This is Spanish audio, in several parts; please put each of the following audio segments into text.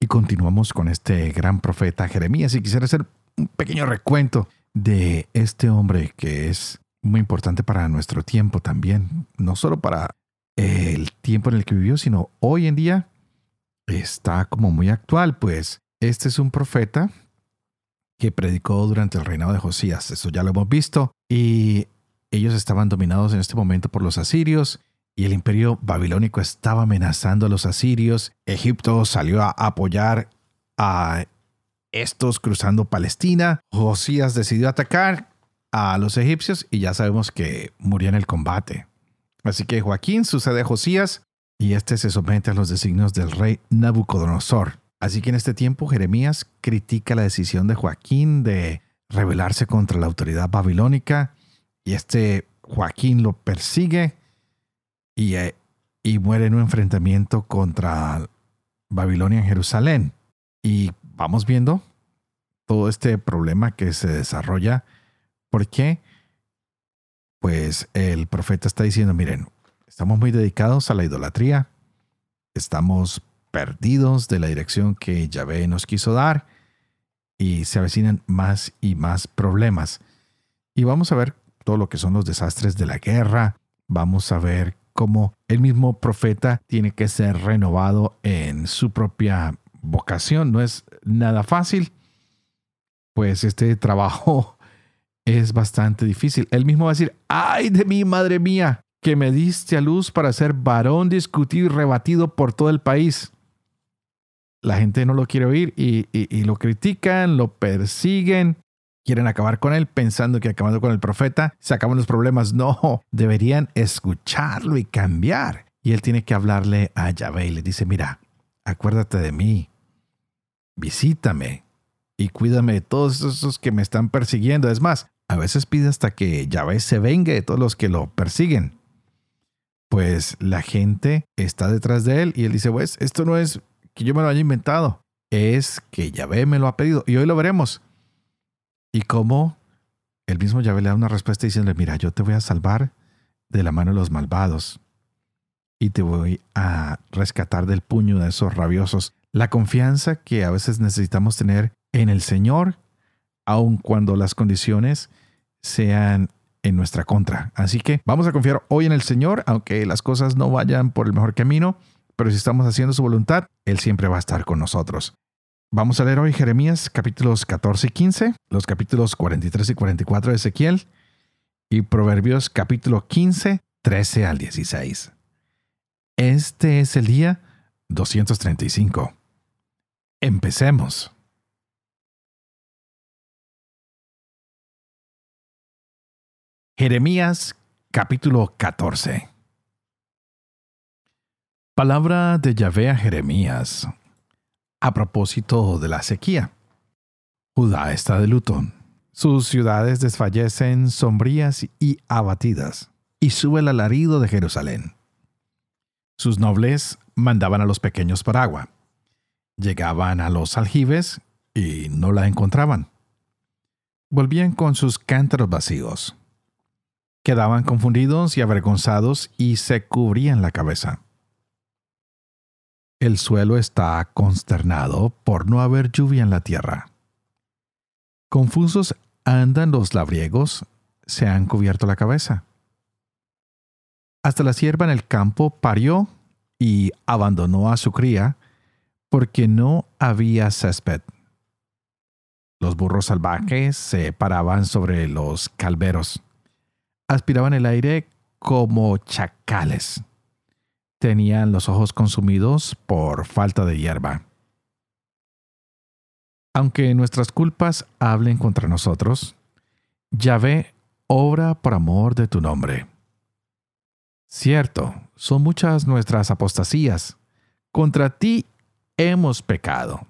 Y continuamos con este gran profeta Jeremías y quisiera hacer un pequeño recuento de este hombre que es muy importante para nuestro tiempo también, no solo para el tiempo en el que vivió, sino hoy en día está como muy actual, pues este es un profeta que predicó durante el reinado de Josías, eso ya lo hemos visto, y ellos estaban dominados en este momento por los asirios, y el imperio babilónico estaba amenazando a los asirios. Egipto salió a apoyar a estos cruzando Palestina. Josías decidió atacar a los egipcios y ya sabemos que murió en el combate. Así que Joaquín sucede a Josías y este se somete a los designios del rey Nabucodonosor. Así que en este tiempo Jeremías critica la decisión de Joaquín de rebelarse contra la autoridad babilónica y este Joaquín lo persigue eh, y, muere en un enfrentamiento contra Babilonia en Jerusalén. Y vamos viendo todo este problema que se desarrolla. ¿Por qué? Pues el profeta está diciendo, miren, estamos muy dedicados a la idolatría, estamos perdidos de la dirección que Yahvé nos quiso dar y se avecinan más y más problemas. Y vamos a ver todo lo que son los desastres de la guerra, vamos a ver como el mismo profeta tiene que ser renovado en su propia vocación. No es nada fácil, pues este trabajo es bastante difícil. Él mismo va a decir, ay de mí, madre mía, que me diste a luz para ser varón discutido y rebatido por todo el país. La gente no lo quiere oír y, y lo critican, lo persiguen quieren acabar con él pensando que acabando con el profeta se acaban los problemas. No, deberían escucharlo y cambiar. Y él tiene que hablarle a Yahvé y le dice, mira, acuérdate de mí, visítame y cuídame de todos esos que me están persiguiendo. Es más, a veces pide hasta que Yahvé se vengue de todos los que lo persiguen. Pues la gente está detrás de él y él dice, pues esto no es que yo me lo haya inventado, es que Yahvé me lo ha pedido. Y hoy lo veremos. Y cómo el mismo Yahvé le da una respuesta diciéndole, mira, yo te voy a salvar de la mano de los malvados y te voy a rescatar del puño de esos rabiosos. La confianza que a veces necesitamos tener en el Señor, aun cuando las condiciones sean en nuestra contra. Así que vamos a confiar hoy en el Señor, aunque las cosas no vayan por el mejor camino, pero si estamos haciendo su voluntad, Él siempre va a estar con nosotros. Vamos a leer hoy Jeremías capítulos 14 y 15, los capítulos 43 y 44 de Ezequiel y Proverbios capítulo 15, 13 al 16. Este es el día 235. Empecemos. Jeremías capítulo 14. Palabra de Yahvé a Jeremías a propósito de la sequía. Judá está de luto. Sus ciudades desfallecen sombrías y abatidas, y sube el alarido de Jerusalén. Sus nobles mandaban a los pequeños para agua. Llegaban a los aljibes y no la encontraban. Volvían con sus cántaros vacíos. Quedaban confundidos y avergonzados y se cubrían la cabeza. El suelo está consternado por no haber lluvia en la tierra. Confusos andan los labriegos, se han cubierto la cabeza. Hasta la sierva en el campo parió y abandonó a su cría porque no había césped. Los burros salvajes se paraban sobre los calveros, aspiraban el aire como chacales tenían los ojos consumidos por falta de hierba. Aunque nuestras culpas hablen contra nosotros, Yahvé obra por amor de tu nombre. Cierto, son muchas nuestras apostasías. Contra ti hemos pecado.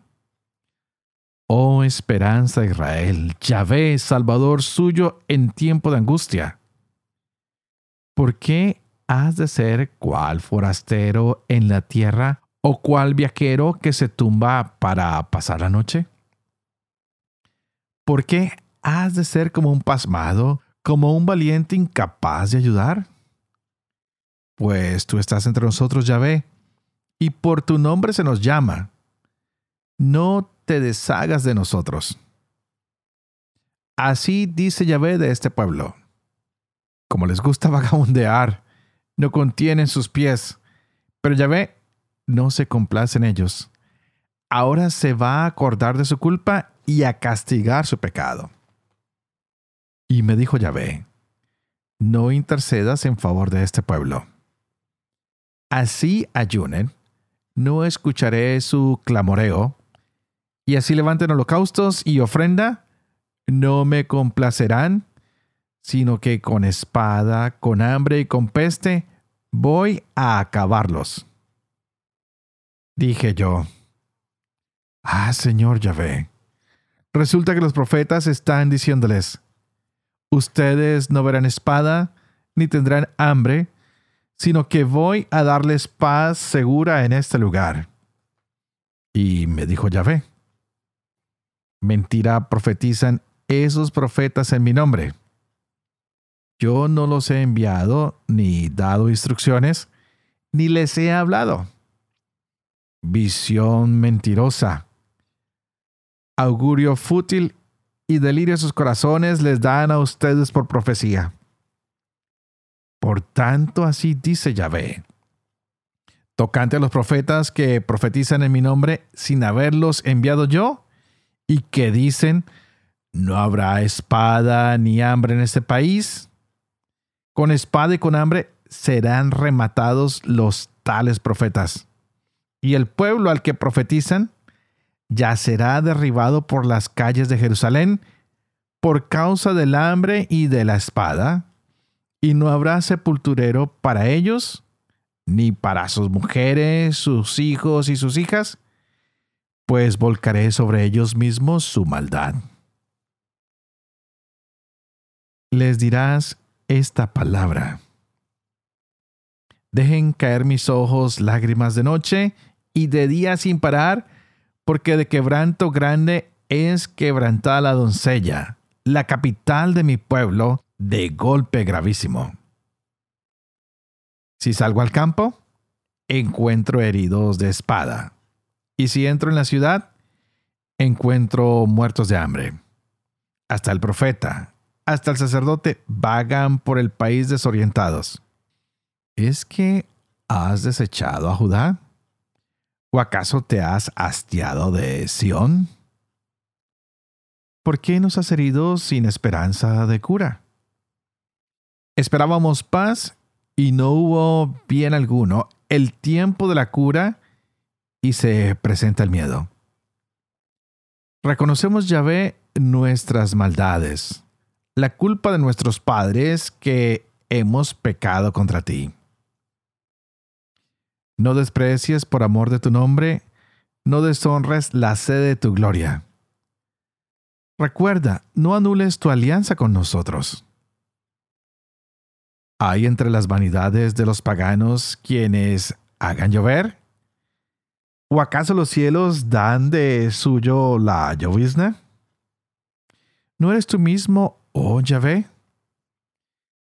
Oh esperanza de Israel, Yahvé, Salvador suyo en tiempo de angustia. ¿Por qué has de ser cual forastero en la tierra o cual viajero que se tumba para pasar la noche? ¿Por qué has de ser como un pasmado, como un valiente incapaz de ayudar? Pues tú estás entre nosotros, Yahvé, y por tu nombre se nos llama. No te deshagas de nosotros. Así dice Yahvé de este pueblo. Como les gusta vagabundear, no contienen sus pies, pero Yahvé no se complace en ellos. Ahora se va a acordar de su culpa y a castigar su pecado. Y me dijo Yahvé, no intercedas en favor de este pueblo. Así ayunen, no escucharé su clamoreo, y así levanten holocaustos y ofrenda, no me complacerán, sino que con espada, con hambre y con peste, voy a acabarlos. Dije yo, Ah, Señor Yahvé, resulta que los profetas están diciéndoles, ustedes no verán espada, ni tendrán hambre, sino que voy a darles paz segura en este lugar. Y me dijo Yahvé, mentira profetizan esos profetas en mi nombre. Yo no los he enviado, ni dado instrucciones, ni les he hablado. Visión mentirosa. Augurio fútil y delirio sus corazones les dan a ustedes por profecía. Por tanto, así dice Yahvé. Tocante a los profetas que profetizan en mi nombre sin haberlos enviado yo, y que dicen, no habrá espada ni hambre en este país. Con espada y con hambre serán rematados los tales profetas. Y el pueblo al que profetizan ya será derribado por las calles de Jerusalén por causa del hambre y de la espada, y no habrá sepulturero para ellos, ni para sus mujeres, sus hijos y sus hijas, pues volcaré sobre ellos mismos su maldad. Les dirás esta palabra. Dejen caer mis ojos lágrimas de noche y de día sin parar, porque de quebranto grande es quebrantada la doncella, la capital de mi pueblo, de golpe gravísimo. Si salgo al campo, encuentro heridos de espada y si entro en la ciudad, encuentro muertos de hambre. Hasta el profeta, hasta el sacerdote vagan por el país desorientados. ¿Es que has desechado a Judá? ¿O acaso te has hastiado de Sión? ¿Por qué nos has herido sin esperanza de cura? Esperábamos paz y no hubo bien alguno. El tiempo de la cura y se presenta el miedo. Reconocemos, Yahvé, nuestras maldades, la culpa de nuestros padres que hemos pecado contra ti. No desprecies por amor de tu nombre, no deshonres la sede de tu gloria. Recuerda, no anules tu alianza con nosotros. ¿Hay entre las vanidades de los paganos quienes hagan llover? ¿O acaso los cielos dan de suyo la llovizna? ¿No eres tú mismo, oh Yahvé?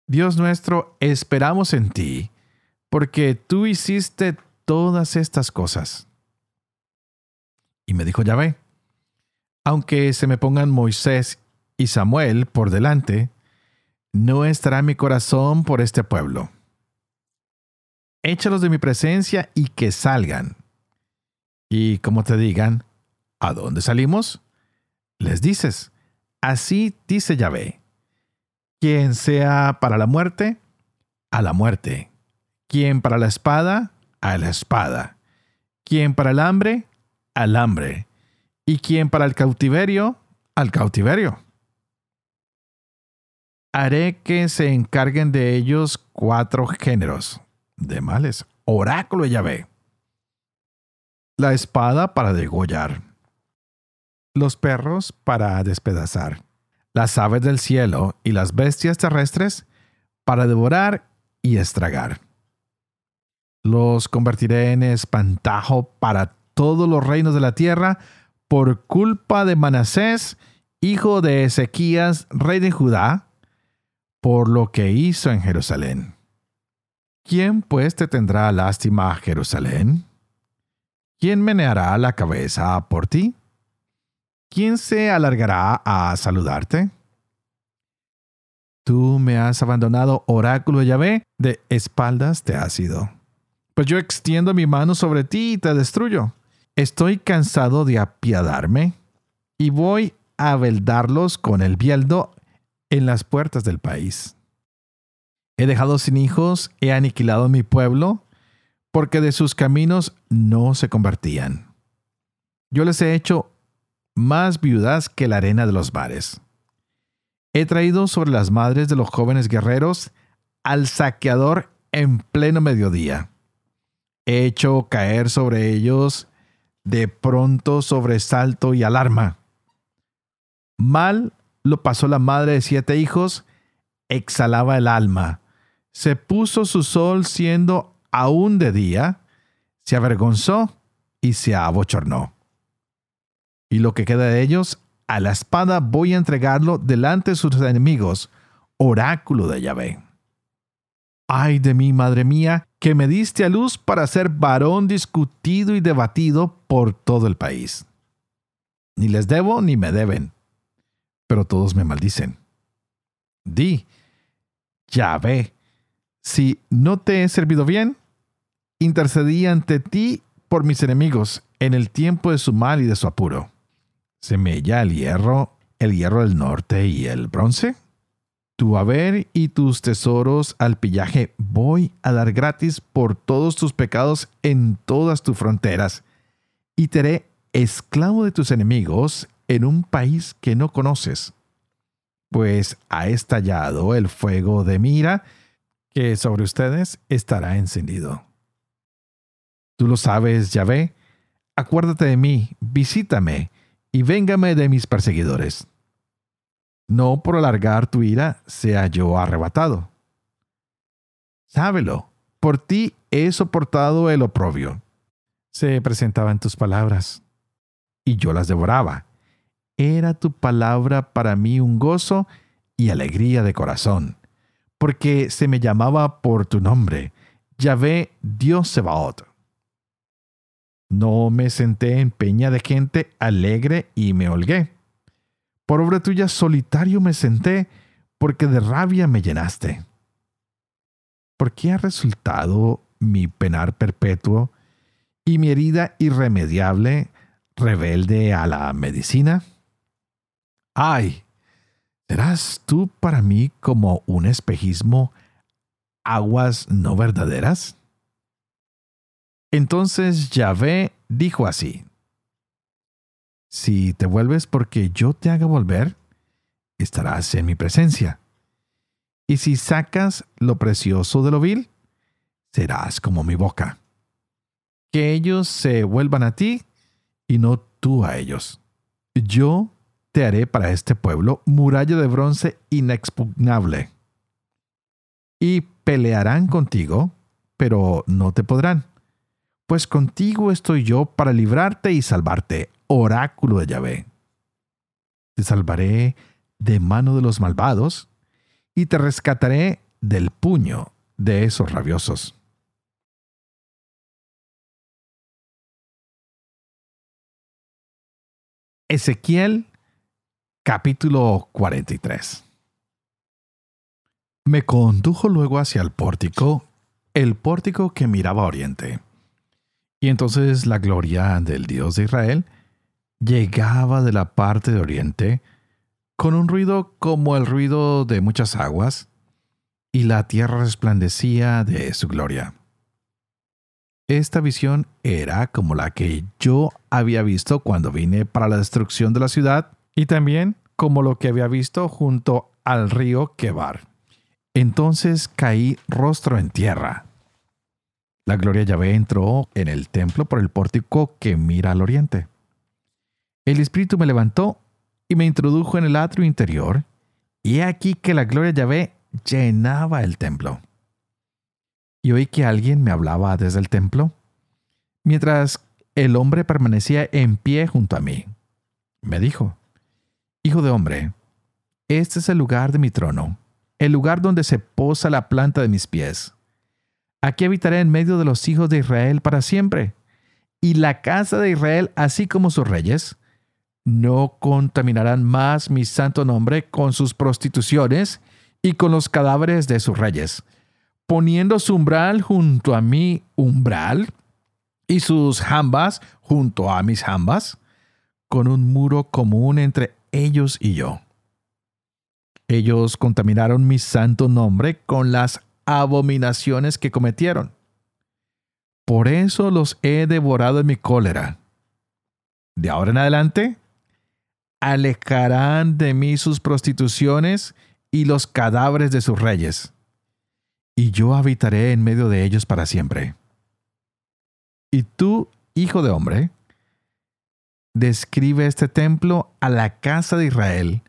Dios nuestro, esperamos en ti, porque tú hiciste todas estas cosas. Y me dijo Yahvé, aunque se me pongan Moisés y Samuel por delante, no estará mi corazón por este pueblo. Échalos de mi presencia y que salgan y como te digan, ¿a dónde salimos? Les dices, así dice Yahvé, quien sea para la muerte, a la muerte, quien para la espada, a la espada, quien para el hambre, al hambre, y quien para el cautiverio, al cautiverio. Haré que se encarguen de ellos cuatro géneros de males. Oráculo Yahvé. La espada para degollar, los perros para despedazar, las aves del cielo y las bestias terrestres para devorar y estragar. Los convertiré en espantajo para todos los reinos de la tierra por culpa de Manasés, hijo de Ezequías, rey de Judá, por lo que hizo en Jerusalén. ¿Quién pues te tendrá lástima a Jerusalén? ¿Quién meneará la cabeza por ti? ¿Quién se alargará a saludarte? Tú me has abandonado, oráculo de Yahvé, de espaldas te has ido. Pues yo extiendo mi mano sobre ti y te destruyo. Estoy cansado de apiadarme y voy a veldarlos con el bieldo en las puertas del país. He dejado sin hijos, he aniquilado mi pueblo, porque de sus caminos no se convertían. Yo les he hecho más viudas que la arena de los mares. He traído sobre las madres de los jóvenes guerreros al saqueador en pleno mediodía. He hecho caer sobre ellos de pronto sobresalto y alarma. Mal lo pasó la madre de siete hijos, exhalaba el alma. Se puso su sol siendo aún de día, se avergonzó y se abochornó. Y lo que queda de ellos, a la espada voy a entregarlo delante de sus enemigos, oráculo de Yahvé. Ay de mí, madre mía, que me diste a luz para ser varón discutido y debatido por todo el país. Ni les debo ni me deben, pero todos me maldicen. Di, Yahvé, si no te he servido bien, intercedí ante ti por mis enemigos en el tiempo de su mal y de su apuro. ¿Se mella el hierro, el hierro del norte y el bronce? tu haber y tus tesoros al pillaje voy a dar gratis por todos tus pecados en todas tus fronteras, y te haré esclavo de tus enemigos en un país que no conoces. Pues ha estallado el fuego de mira que sobre ustedes estará encendido. Tú lo sabes, Yahvé, acuérdate de mí, visítame, y véngame de mis perseguidores no por alargar tu ira sea yo arrebatado. Sábelo, por ti he soportado el oprobio. Se presentaban tus palabras, y yo las devoraba. Era tu palabra para mí un gozo y alegría de corazón, porque se me llamaba por tu nombre, Yahvé Dios Sebaot. No me senté en peña de gente alegre y me holgué por obra tuya solitario me senté, porque de rabia me llenaste. ¿Por qué ha resultado mi penar perpetuo y mi herida irremediable rebelde a la medicina? ¡Ay! ¿Serás tú para mí como un espejismo, aguas no verdaderas? Entonces Yahvé dijo así, si te vuelves porque yo te haga volver, estarás en mi presencia. Y si sacas lo precioso de lo vil, serás como mi boca. Que ellos se vuelvan a ti y no tú a ellos. Yo te haré para este pueblo muralla de bronce inexpugnable. Y pelearán contigo, pero no te podrán. Pues contigo estoy yo para librarte y salvarte, oráculo de Yahvé. Te salvaré de mano de los malvados y te rescataré del puño de esos rabiosos. Ezequiel capítulo 43 Me condujo luego hacia el pórtico, el pórtico que miraba a oriente. Y entonces la gloria del Dios de Israel llegaba de la parte de oriente con un ruido como el ruido de muchas aguas, y la tierra resplandecía de su gloria. Esta visión era como la que yo había visto cuando vine para la destrucción de la ciudad y también como lo que había visto junto al río Quebar. Entonces caí rostro en tierra. La gloria Yahvé entró en el templo por el pórtico que mira al oriente. el Espíritu me levantó y me introdujo en el atrio interior, y he aquí que la gloria de Yahvé llenaba el templo. Y oí que alguien me hablaba desde el templo, mientras el hombre permanecía en pie junto a mí. Me dijo, Hijo de hombre, este es el lugar de mi trono, el lugar donde se posa la planta de mis pies. Aquí habitaré en medio de los hijos de Israel para siempre, y la casa de Israel, así como sus reyes, no contaminarán más mi santo nombre con sus prostituciones y con los cadáveres de sus reyes, poniendo su umbral junto a mi umbral y sus jambas junto a mis jambas, con un muro común entre ellos y yo. Ellos contaminaron mi santo nombre con las abominaciones que cometieron. Por eso los he devorado en mi cólera. De ahora en adelante, alejarán de mí sus prostituciones y los cadáveres de sus reyes, y yo habitaré en medio de ellos para siempre. Y tú, hijo de hombre, describe este templo a la casa de Israel,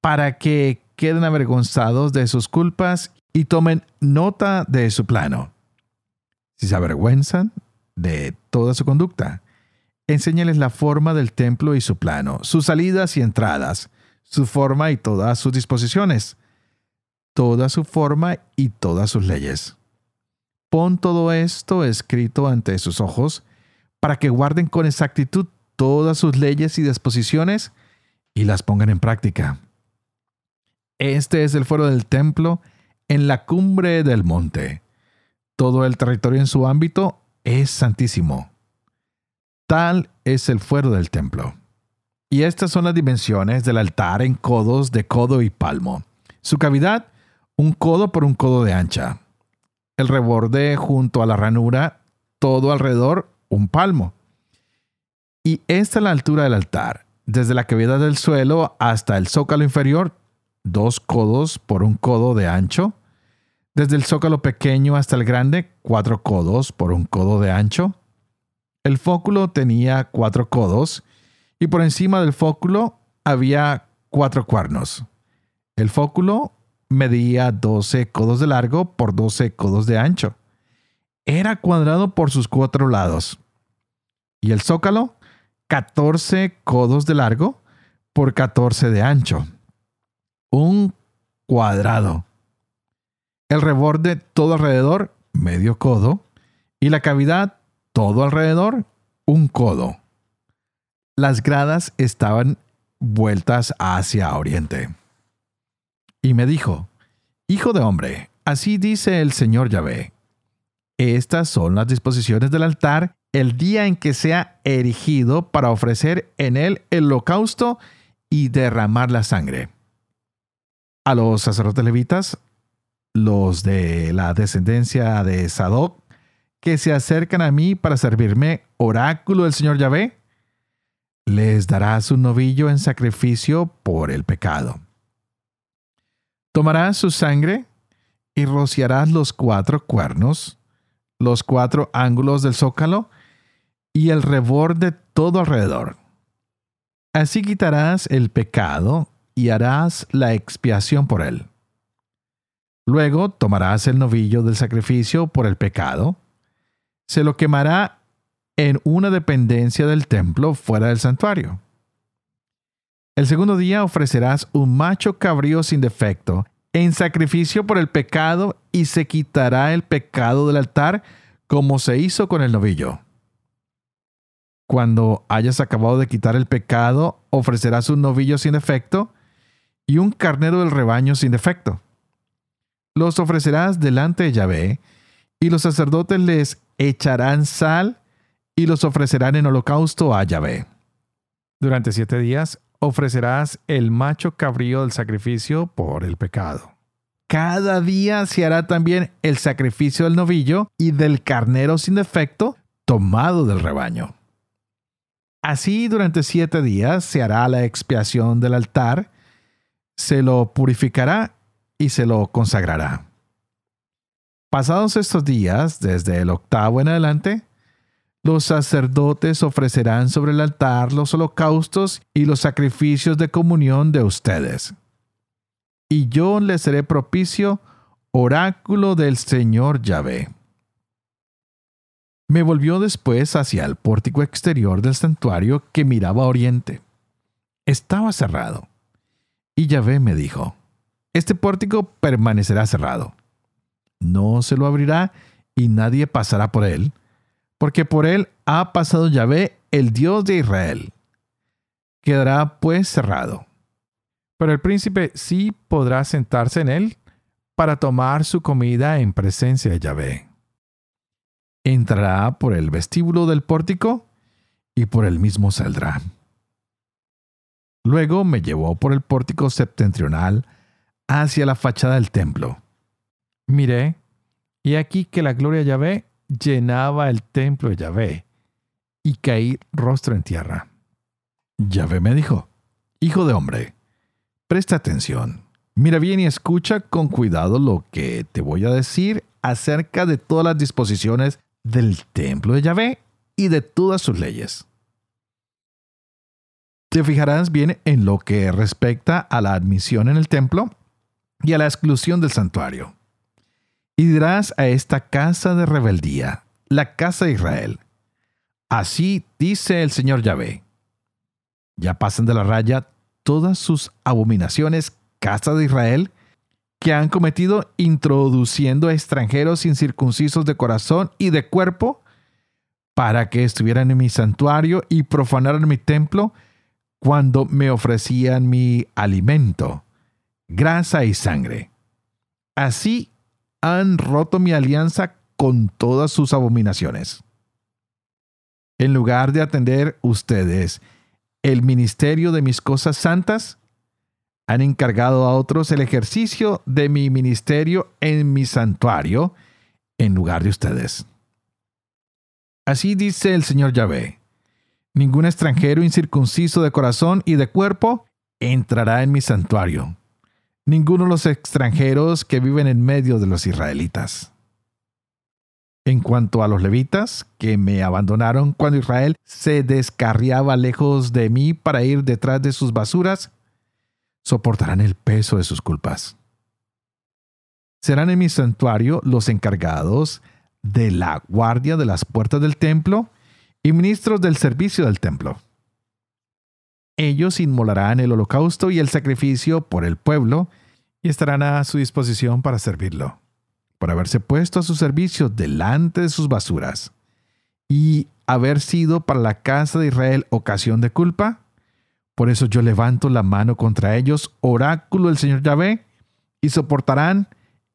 para que queden avergonzados de sus culpas y tomen nota de su plano. Si se avergüenzan de toda su conducta, enséñales la forma del templo y su plano, sus salidas y entradas, su forma y todas sus disposiciones, toda su forma y todas sus leyes. Pon todo esto escrito ante sus ojos, para que guarden con exactitud todas sus leyes y disposiciones y las pongan en práctica. Este es el fuero del templo en la cumbre del monte. Todo el territorio en su ámbito es santísimo. Tal es el fuero del templo. Y estas son las dimensiones del altar en codos de codo y palmo. Su cavidad, un codo por un codo de ancha. El reborde junto a la ranura, todo alrededor, un palmo. Y esta es la altura del altar, desde la cavidad del suelo hasta el zócalo inferior, dos codos por un codo de ancho. Desde el zócalo pequeño hasta el grande, cuatro codos por un codo de ancho. El fóculo tenía cuatro codos y por encima del fóculo había cuatro cuernos. El fóculo medía 12 codos de largo por 12 codos de ancho. Era cuadrado por sus cuatro lados. Y el zócalo, 14 codos de largo por 14 de ancho un cuadrado. El reborde todo alrededor, medio codo, y la cavidad todo alrededor, un codo. Las gradas estaban vueltas hacia oriente. Y me dijo, Hijo de hombre, así dice el Señor Yahvé. Estas son las disposiciones del altar el día en que sea erigido para ofrecer en él el holocausto y derramar la sangre a los sacerdotes levitas, los de la descendencia de Sadoc, que se acercan a mí para servirme, oráculo del Señor Yahvé, les darás un novillo en sacrificio por el pecado. Tomarás su sangre y rociarás los cuatro cuernos, los cuatro ángulos del zócalo y el reborde todo alrededor. Así quitarás el pecado y harás la expiación por él. Luego tomarás el novillo del sacrificio por el pecado, se lo quemará en una dependencia del templo fuera del santuario. El segundo día ofrecerás un macho cabrío sin defecto en sacrificio por el pecado y se quitará el pecado del altar como se hizo con el novillo. Cuando hayas acabado de quitar el pecado, ofrecerás un novillo sin defecto y un carnero del rebaño sin defecto. Los ofrecerás delante de Yahvé, y los sacerdotes les echarán sal y los ofrecerán en holocausto a Yahvé. Durante siete días ofrecerás el macho cabrío del sacrificio por el pecado. Cada día se hará también el sacrificio del novillo y del carnero sin defecto tomado del rebaño. Así durante siete días se hará la expiación del altar se lo purificará y se lo consagrará. Pasados estos días, desde el octavo en adelante, Los sacerdotes ofrecerán sobre el altar los holocaustos y los sacrificios de comunión de ustedes. Y yo les seré propicio, oráculo del Señor Yahvé. Me volvió después hacia el pórtico exterior del santuario que miraba a oriente. Estaba cerrado. Y Yahvé me dijo, Este pórtico permanecerá cerrado. No se lo abrirá y nadie pasará por él, porque por él ha pasado Yahvé, el Dios de Israel. Quedará pues cerrado. Pero el príncipe sí podrá sentarse en él para tomar su comida en presencia de Yahvé. Entrará por el vestíbulo del pórtico y por el mismo saldrá. Luego me llevó por el pórtico septentrional hacia la fachada del templo. Miré, y aquí que la gloria de Yahvé llenaba el templo de Yahvé, y caí rostro en tierra. Yahvé me dijo, Hijo de hombre, presta atención, mira bien y escucha con cuidado lo que te voy a decir acerca de todas las disposiciones del templo de Yahvé y de todas sus leyes. Te fijarás bien en lo que respecta a la admisión en el templo y a la exclusión del santuario. Y dirás a esta casa de rebeldía, la casa de Israel, así dice el Señor Yahvé. Ya pasan de la raya todas sus abominaciones, casa de Israel, que han cometido introduciendo extranjeros incircuncisos de corazón y de cuerpo, para que estuvieran en mi santuario y profanaran mi templo, cuando me ofrecían mi alimento, grasa y sangre. Así han roto mi alianza con todas sus abominaciones. En lugar de atender ustedes el ministerio de mis cosas santas, han encargado a otros el ejercicio de mi ministerio en mi santuario en lugar de ustedes. Así dice el Señor Yahvé Ningún extranjero incircunciso de corazón y de cuerpo entrará en mi santuario. Ninguno de los extranjeros que viven en medio de los israelitas. En cuanto a los levitas, que me abandonaron cuando Israel se descarriaba lejos de mí para ir detrás de sus basuras, soportarán el peso de sus culpas. Serán en mi santuario los encargados de la guardia de las puertas del templo y ministros del servicio del templo. Ellos inmolarán el holocausto y el sacrificio por el pueblo y estarán a su disposición para servirlo, por haberse puesto a su servicio delante de sus basuras y haber sido para la casa de Israel ocasión de culpa. Por eso yo levanto la mano contra ellos, oráculo del Señor Yahvé, y soportarán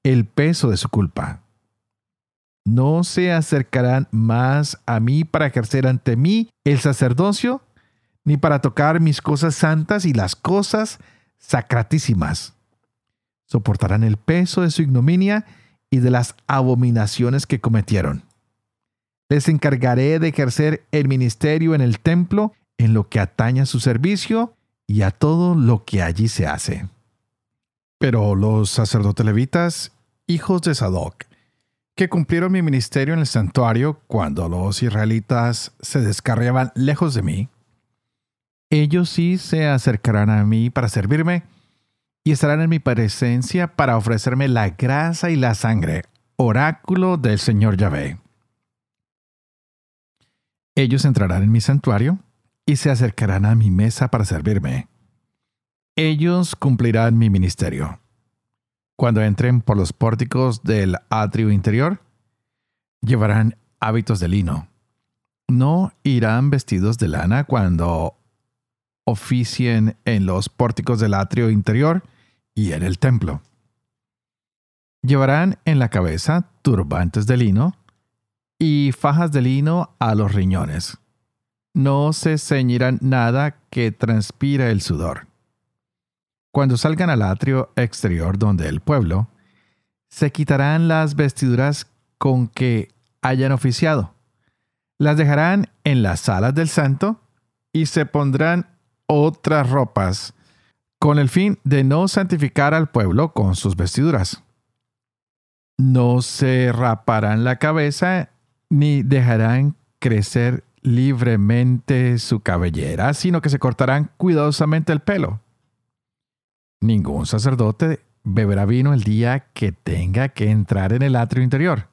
el peso de su culpa no se acercarán más a mí para ejercer ante mí el sacerdocio, ni para tocar mis cosas santas y las cosas sacratísimas. Soportarán el peso de su ignominia y de las abominaciones que cometieron. Les encargaré de ejercer el ministerio en el templo en lo que atañe a su servicio y a todo lo que allí se hace. Pero los sacerdotes levitas, hijos de Sadoc, que cumplieron mi ministerio en el santuario cuando los israelitas se descarriaban lejos de mí, ellos sí se acercarán a mí para servirme y estarán en mi presencia para ofrecerme la grasa y la sangre, oráculo del Señor Yahvé. Ellos entrarán en mi santuario y se acercarán a mi mesa para servirme. Ellos cumplirán mi ministerio cuando entren por los pórticos del atrio interior, llevarán hábitos de lino. No irán vestidos de lana cuando oficien en los pórticos del atrio interior y en el templo. Llevarán en la cabeza turbantes de lino y fajas de lino a los riñones. No se ceñirán nada que transpira el sudor. Cuando salgan al atrio exterior donde el pueblo, se quitarán las vestiduras con que hayan oficiado, las dejarán en las salas del santo y se pondrán otras ropas, con el fin de no santificar al pueblo con sus vestiduras. No se raparán la cabeza ni dejarán crecer libremente su cabellera, sino que se cortarán cuidadosamente el pelo. Ningún sacerdote beberá vino el día que tenga que entrar en el atrio interior.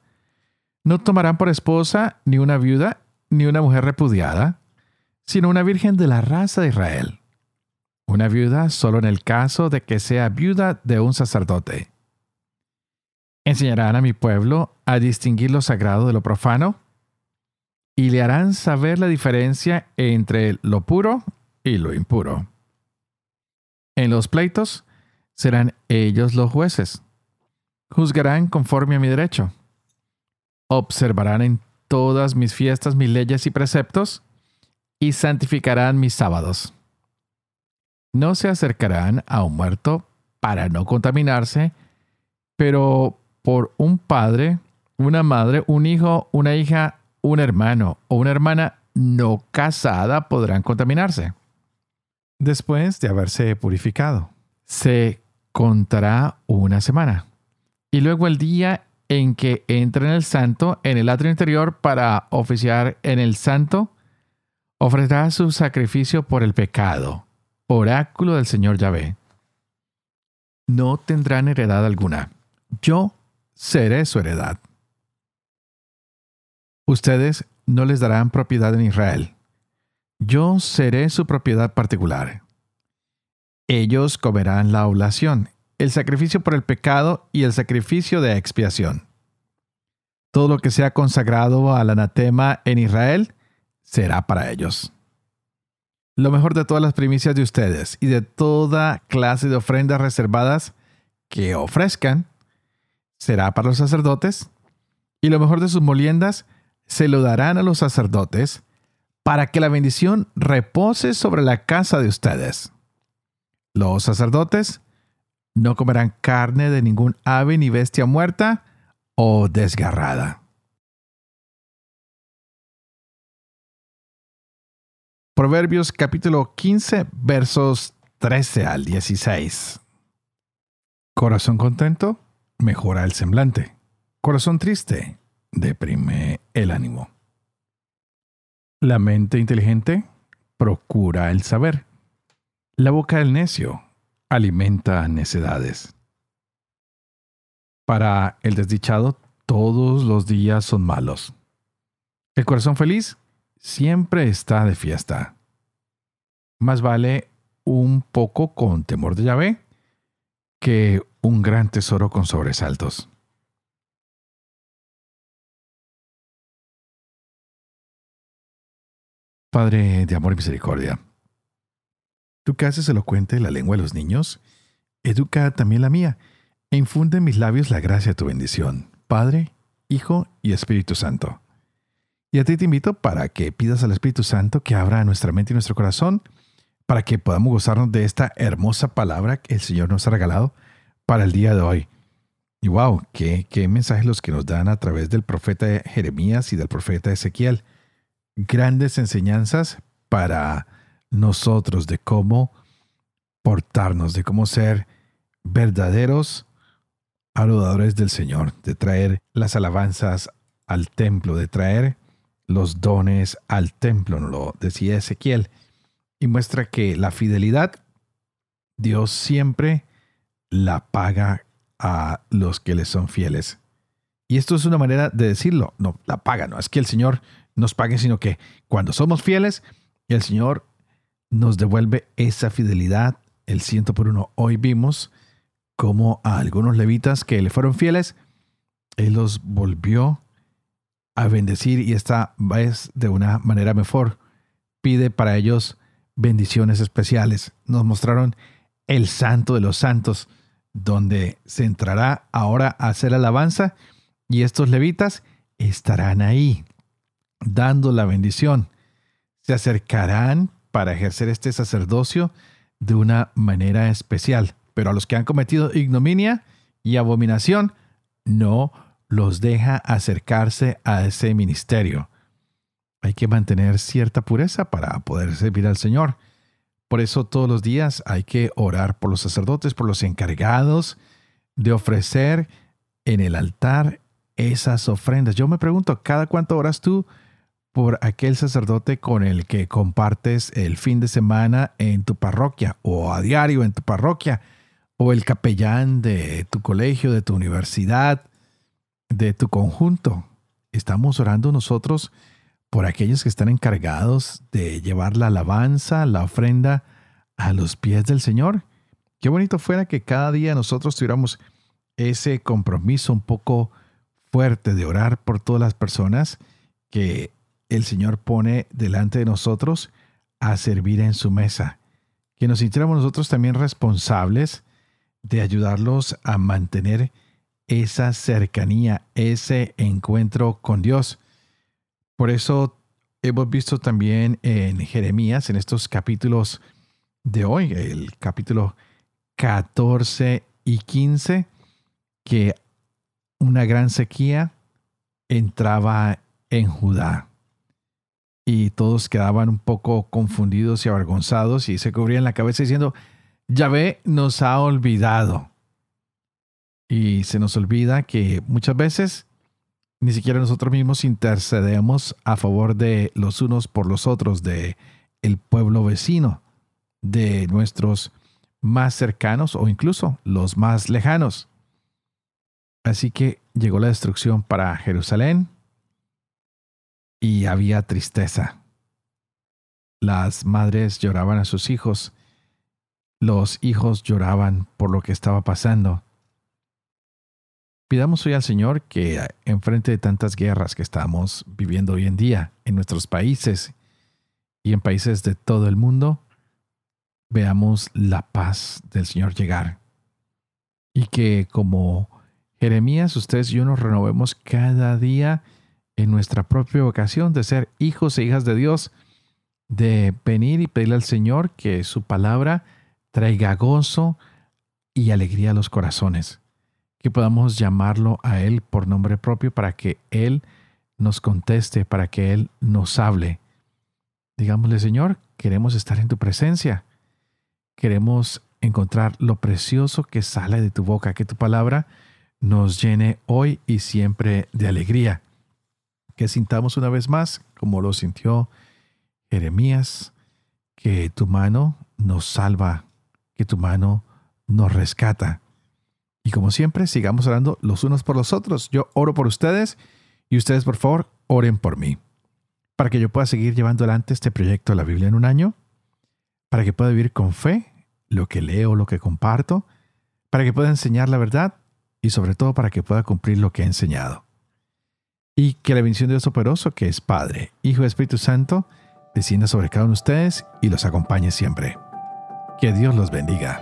No tomarán por esposa ni una viuda ni una mujer repudiada, sino una virgen de la raza de Israel. Una viuda solo en el caso de que sea viuda de un sacerdote. Enseñarán a mi pueblo a distinguir lo sagrado de lo profano y le harán saber la diferencia entre lo puro y lo impuro. En los pleitos serán ellos los jueces. Juzgarán conforme a mi derecho. Observarán en todas mis fiestas mis leyes y preceptos y santificarán mis sábados. No se acercarán a un muerto para no contaminarse, pero por un padre, una madre, un hijo, una hija, un hermano o una hermana no casada podrán contaminarse. Después de haberse purificado, se contará una semana. Y luego el día en que entre en el santo, en el atrio interior, para oficiar en el santo, ofrecerá su sacrificio por el pecado, oráculo del Señor Yahvé. No tendrán heredad alguna. Yo seré su heredad. Ustedes no les darán propiedad en Israel. Yo seré su propiedad particular. Ellos comerán la oblación, el sacrificio por el pecado y el sacrificio de expiación. Todo lo que sea consagrado al anatema en Israel será para ellos. Lo mejor de todas las primicias de ustedes y de toda clase de ofrendas reservadas que ofrezcan será para los sacerdotes, y lo mejor de sus moliendas se lo darán a los sacerdotes para que la bendición repose sobre la casa de ustedes. Los sacerdotes no comerán carne de ningún ave ni bestia muerta o desgarrada. Proverbios capítulo 15 versos 13 al 16. Corazón contento mejora el semblante. Corazón triste deprime el ánimo. La mente inteligente procura el saber. La boca del necio alimenta necedades. Para el desdichado, todos los días son malos. El corazón feliz siempre está de fiesta. Más vale un poco con temor de llave que un gran tesoro con sobresaltos. Padre de amor y misericordia, tú que haces elocuente la lengua de los niños, educa también la mía, e infunde en mis labios la gracia de tu bendición, Padre, Hijo y Espíritu Santo. Y a ti te invito para que pidas al Espíritu Santo que abra nuestra mente y nuestro corazón, para que podamos gozarnos de esta hermosa palabra que el Señor nos ha regalado para el día de hoy. Y wow, qué, qué mensajes los que nos dan a través del profeta Jeremías y del profeta Ezequiel grandes enseñanzas para nosotros de cómo portarnos, de cómo ser verdaderos adoradores del Señor, de traer las alabanzas al templo, de traer los dones al templo, lo decía Ezequiel, y muestra que la fidelidad Dios siempre la paga a los que le son fieles. Y esto es una manera de decirlo, no, la paga, no, es que el Señor nos pague, sino que cuando somos fieles, el Señor nos devuelve esa fidelidad, el ciento por uno. Hoy vimos cómo a algunos levitas que le fueron fieles, Él los volvió a bendecir y esta vez de una manera mejor. Pide para ellos bendiciones especiales. Nos mostraron el santo de los santos, donde se entrará ahora a hacer alabanza y estos levitas estarán ahí dando la bendición. Se acercarán para ejercer este sacerdocio de una manera especial, pero a los que han cometido ignominia y abominación, no los deja acercarse a ese ministerio. Hay que mantener cierta pureza para poder servir al Señor. Por eso todos los días hay que orar por los sacerdotes, por los encargados de ofrecer en el altar esas ofrendas. Yo me pregunto, ¿cada cuánto oras tú por aquel sacerdote con el que compartes el fin de semana en tu parroquia o a diario en tu parroquia, o el capellán de tu colegio, de tu universidad, de tu conjunto. Estamos orando nosotros por aquellos que están encargados de llevar la alabanza, la ofrenda a los pies del Señor. Qué bonito fuera que cada día nosotros tuviéramos ese compromiso un poco fuerte de orar por todas las personas que el Señor pone delante de nosotros a servir en su mesa. Que nos sintiéramos nosotros también responsables de ayudarlos a mantener esa cercanía, ese encuentro con Dios. Por eso hemos visto también en Jeremías, en estos capítulos de hoy, el capítulo 14 y 15, que una gran sequía entraba en Judá. Y todos quedaban un poco confundidos y avergonzados y se cubrían la cabeza diciendo, Yahvé nos ha olvidado. Y se nos olvida que muchas veces ni siquiera nosotros mismos intercedemos a favor de los unos por los otros, de el pueblo vecino, de nuestros más cercanos o incluso los más lejanos. Así que llegó la destrucción para Jerusalén y había tristeza. Las madres lloraban a sus hijos, los hijos lloraban por lo que estaba pasando. Pidamos hoy al Señor que en frente de tantas guerras que estamos viviendo hoy en día en nuestros países y en países de todo el mundo, veamos la paz del Señor llegar. Y que como Jeremías, ustedes y yo nos renovemos cada día en nuestra propia vocación de ser hijos e hijas de Dios, de venir y pedirle al Señor que su palabra traiga gozo y alegría a los corazones que podamos llamarlo a Él por nombre propio para que Él nos conteste, para que Él nos hable. Digámosle, Señor, queremos estar en tu presencia. Queremos encontrar lo precioso que sale de tu boca, que tu palabra nos llene hoy y siempre de alegría. Que sintamos una vez más, como lo sintió Jeremías, que tu mano nos salva, que tu mano nos rescata y como siempre, sigamos orando los unos por los otros. Yo oro por ustedes y ustedes, por favor, oren por mí. Para que yo pueda seguir llevando adelante este proyecto de la Biblia en un año. Para que pueda vivir con fe lo que leo, lo que comparto. Para que pueda enseñar la verdad y sobre todo para que pueda cumplir lo que he enseñado. Y que la bendición de Dios operoso, que es Padre, Hijo y Espíritu Santo, descienda sobre cada uno de ustedes y los acompañe siempre. Que Dios los bendiga.